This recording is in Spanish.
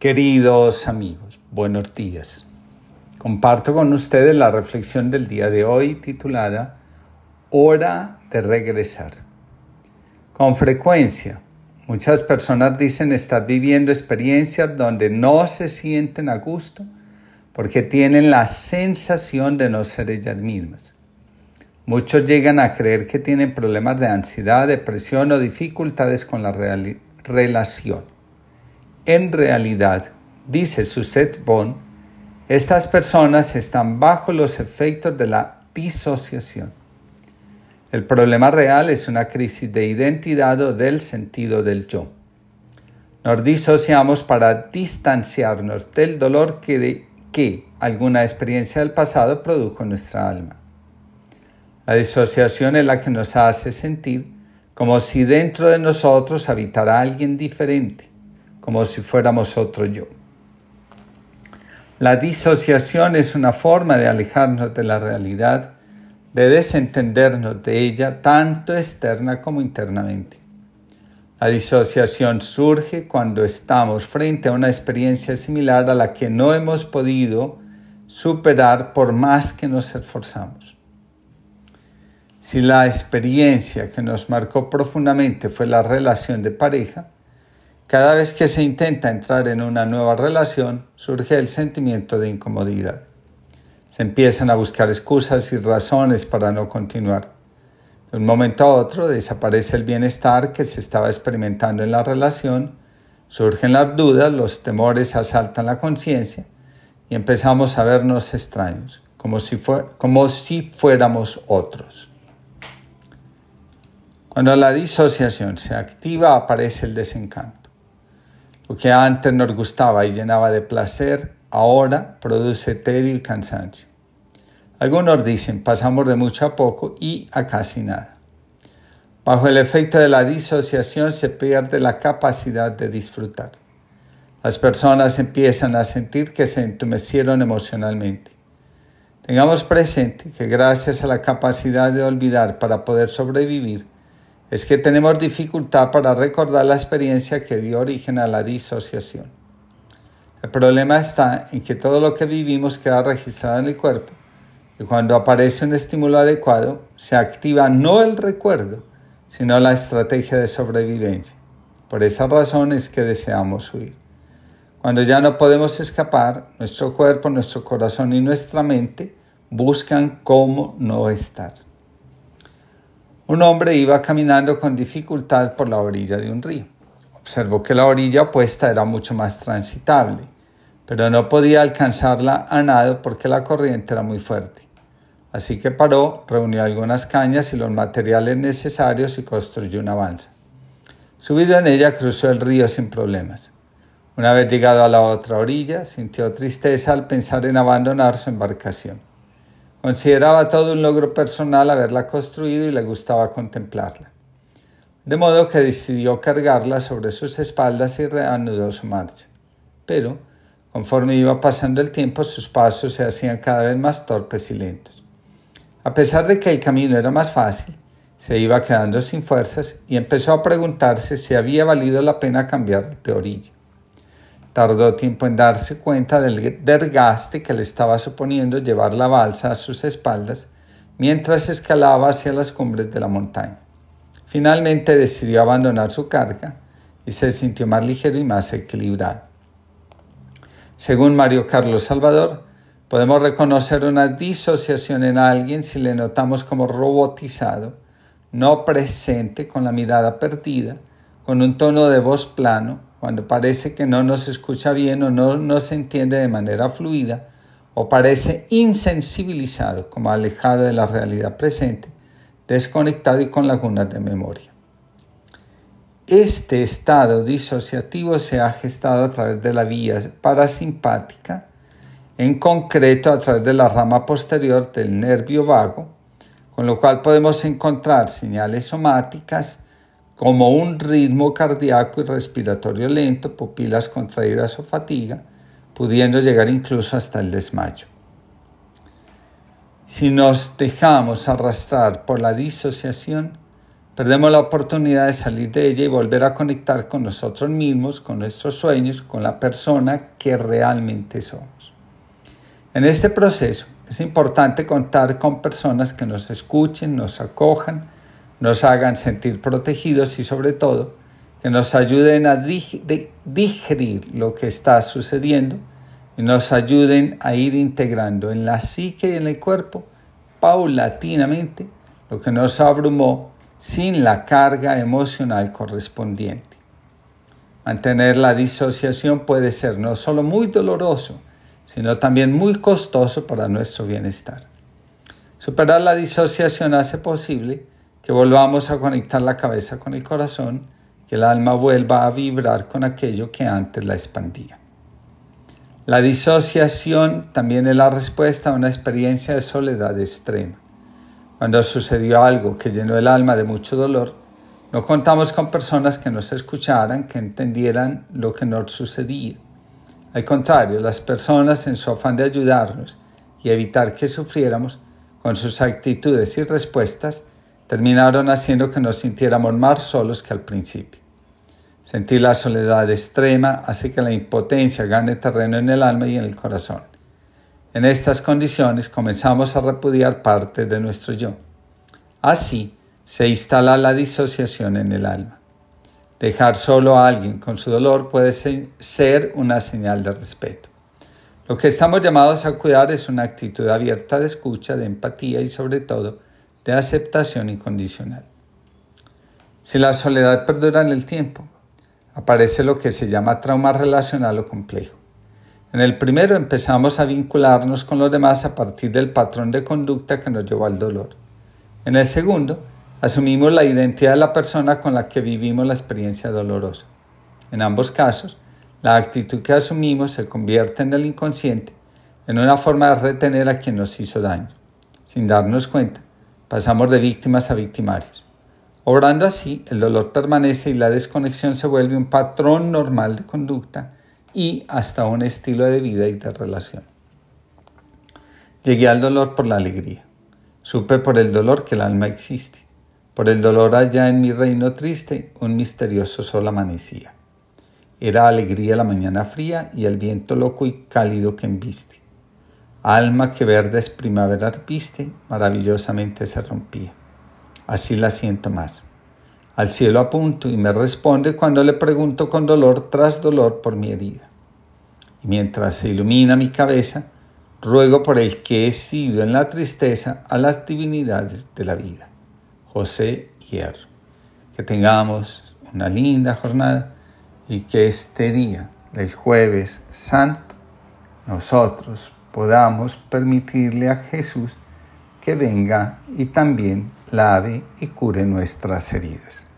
Queridos amigos, buenos días. Comparto con ustedes la reflexión del día de hoy titulada Hora de regresar. Con frecuencia, muchas personas dicen estar viviendo experiencias donde no se sienten a gusto porque tienen la sensación de no ser ellas mismas. Muchos llegan a creer que tienen problemas de ansiedad, depresión o dificultades con la relación en realidad, dice Suzette Bond, estas personas están bajo los efectos de la disociación. El problema real es una crisis de identidad o del sentido del yo. Nos disociamos para distanciarnos del dolor que, que alguna experiencia del pasado produjo en nuestra alma. La disociación es la que nos hace sentir como si dentro de nosotros habitara alguien diferente, como si fuéramos otro yo. La disociación es una forma de alejarnos de la realidad, de desentendernos de ella tanto externa como internamente. La disociación surge cuando estamos frente a una experiencia similar a la que no hemos podido superar por más que nos esforzamos. Si la experiencia que nos marcó profundamente fue la relación de pareja, cada vez que se intenta entrar en una nueva relación, surge el sentimiento de incomodidad. Se empiezan a buscar excusas y razones para no continuar. De un momento a otro desaparece el bienestar que se estaba experimentando en la relación, surgen las dudas, los temores asaltan la conciencia y empezamos a vernos extraños, como si, fuéramos otros. Cuando la disociación se activa aparece el desencanto. Lo que antes nos gustaba y llenaba de placer, ahora produce tedio y cansancio. Algunos dicen, pasamos de mucho a poco y a casi nada. Bajo el efecto de la disociación se pierde la capacidad de disfrutar. Las personas empiezan a sentir que se entumecieron emocionalmente. Tengamos presente que gracias a la capacidad de olvidar para poder sobrevivir, es que tenemos dificultad para recordar la experiencia que dio origen a la disociación. El problema está en que todo lo que vivimos queda registrado en el cuerpo y cuando aparece un estímulo adecuado se activa no el recuerdo, sino la estrategia de sobrevivencia. Por esa razón es que deseamos huir. Cuando ya no podemos escapar, nuestro cuerpo, nuestro corazón y nuestra mente buscan cómo no estar. Un hombre iba caminando con dificultad por la orilla de un río. Observó que la orilla opuesta era mucho más transitable, pero no podía alcanzarla a nado porque la corriente era muy fuerte. Así que paró, reunió algunas cañas y los materiales necesarios y construyó una balsa. Subido en ella cruzó el río sin problemas. Una vez llegado a la otra orilla, sintió tristeza al pensar en abandonar su embarcación. Consideraba todo un logro personal haberla construido y le gustaba contemplarla. De modo que decidió cargarla sobre sus espaldas y reanudó su marcha. Pero, conforme iba pasando el tiempo, sus pasos se hacían cada vez más torpes y lentos. A pesar de que el camino era más fácil, se iba quedando sin fuerzas y empezó a preguntarse si había valido la pena cambiar de orilla. Tardó tiempo en darse cuenta del desgaste que le estaba suponiendo llevar la balsa a sus espaldas mientras escalaba hacia las cumbres de la montaña. Finalmente decidió abandonar su carga y se sintió más ligero y más equilibrado. Según Mario Carlos Salvador, podemos reconocer una disociación en alguien si le notamos como robotizado, no presente, con la mirada perdida, con un tono de voz plano, cuando parece que no nos escucha bien o no nos entiende de manera fluida, o parece insensibilizado, como alejado de la realidad presente, desconectado y con lagunas de memoria. Este estado disociativo se ha gestado a través de la vía parasimpática, en concreto a través de la rama posterior del nervio vago, con lo cual podemos encontrar señales somáticas, como un ritmo cardíaco y respiratorio lento, pupilas contraídas o fatiga, pudiendo llegar incluso hasta el desmayo. Si nos dejamos arrastrar por la disociación, perdemos la oportunidad de salir de ella y volver a conectar con nosotros mismos, con nuestros sueños, con la persona que realmente somos. En este proceso es importante contar con personas que nos escuchen, nos acojan, nos hagan sentir protegidos y sobre todo que nos ayuden a digerir lo que está sucediendo y nos ayuden a ir integrando en la psique y en el cuerpo paulatinamente lo que nos abrumó sin la carga emocional correspondiente. Mantener la disociación puede ser no solo muy doloroso, sino también muy costoso para nuestro bienestar. Superar la disociación hace posible que volvamos a conectar la cabeza con el corazón, que el alma vuelva a vibrar con aquello que antes la expandía. La disociación también es la respuesta a una experiencia de soledad extrema. Cuando sucedió algo que llenó el alma de mucho dolor, no contamos con personas que nos escucharan, que entendieran lo que nos sucedía. Al contrario, las personas en su afán de ayudarnos y evitar que sufriéramos, con sus actitudes y respuestas, terminaron haciendo que nos sintiéramos más solos que al principio. Sentir la soledad extrema hace que la impotencia gane terreno en el alma y en el corazón. En estas condiciones comenzamos a repudiar parte de nuestro yo. Así se instala la disociación en el alma. Dejar solo a alguien con su dolor puede ser una señal de respeto. Lo que estamos llamados a cuidar es una actitud abierta de escucha, de empatía y sobre todo de aceptación incondicional. Si la soledad perdura en el tiempo, aparece lo que se llama trauma relacional o complejo. En el primero empezamos a vincularnos con los demás a partir del patrón de conducta que nos llevó al dolor. En el segundo, asumimos la identidad de la persona con la que vivimos la experiencia dolorosa. En ambos casos, la actitud que asumimos se convierte en el inconsciente, en una forma de retener a quien nos hizo daño. Sin darnos cuenta, pasamos de víctimas a victimarios. Obrando así, el dolor permanece y la desconexión se vuelve un patrón normal de conducta y hasta un estilo de vida y de relación. Llegué al dolor por la alegría. Supe por el dolor que el alma existe. Por el dolor allá en mi reino triste, un misterioso sol amanecía. Era alegría la mañana fría y el viento loco y cálido que embiste. Alma que verdes primavera viste, maravillosamente se rompía así la siento más. Al cielo apunto y me responde cuando le pregunto con dolor tras dolor por mi herida. Y mientras se ilumina mi cabeza, ruego por el que he sido en la tristeza a las divinidades de la vida. José Hierro. Que tengamos una linda jornada y que este día del jueves santo nosotros podamos permitirle a Jesús que venga y también lave y cure nuestras heridas.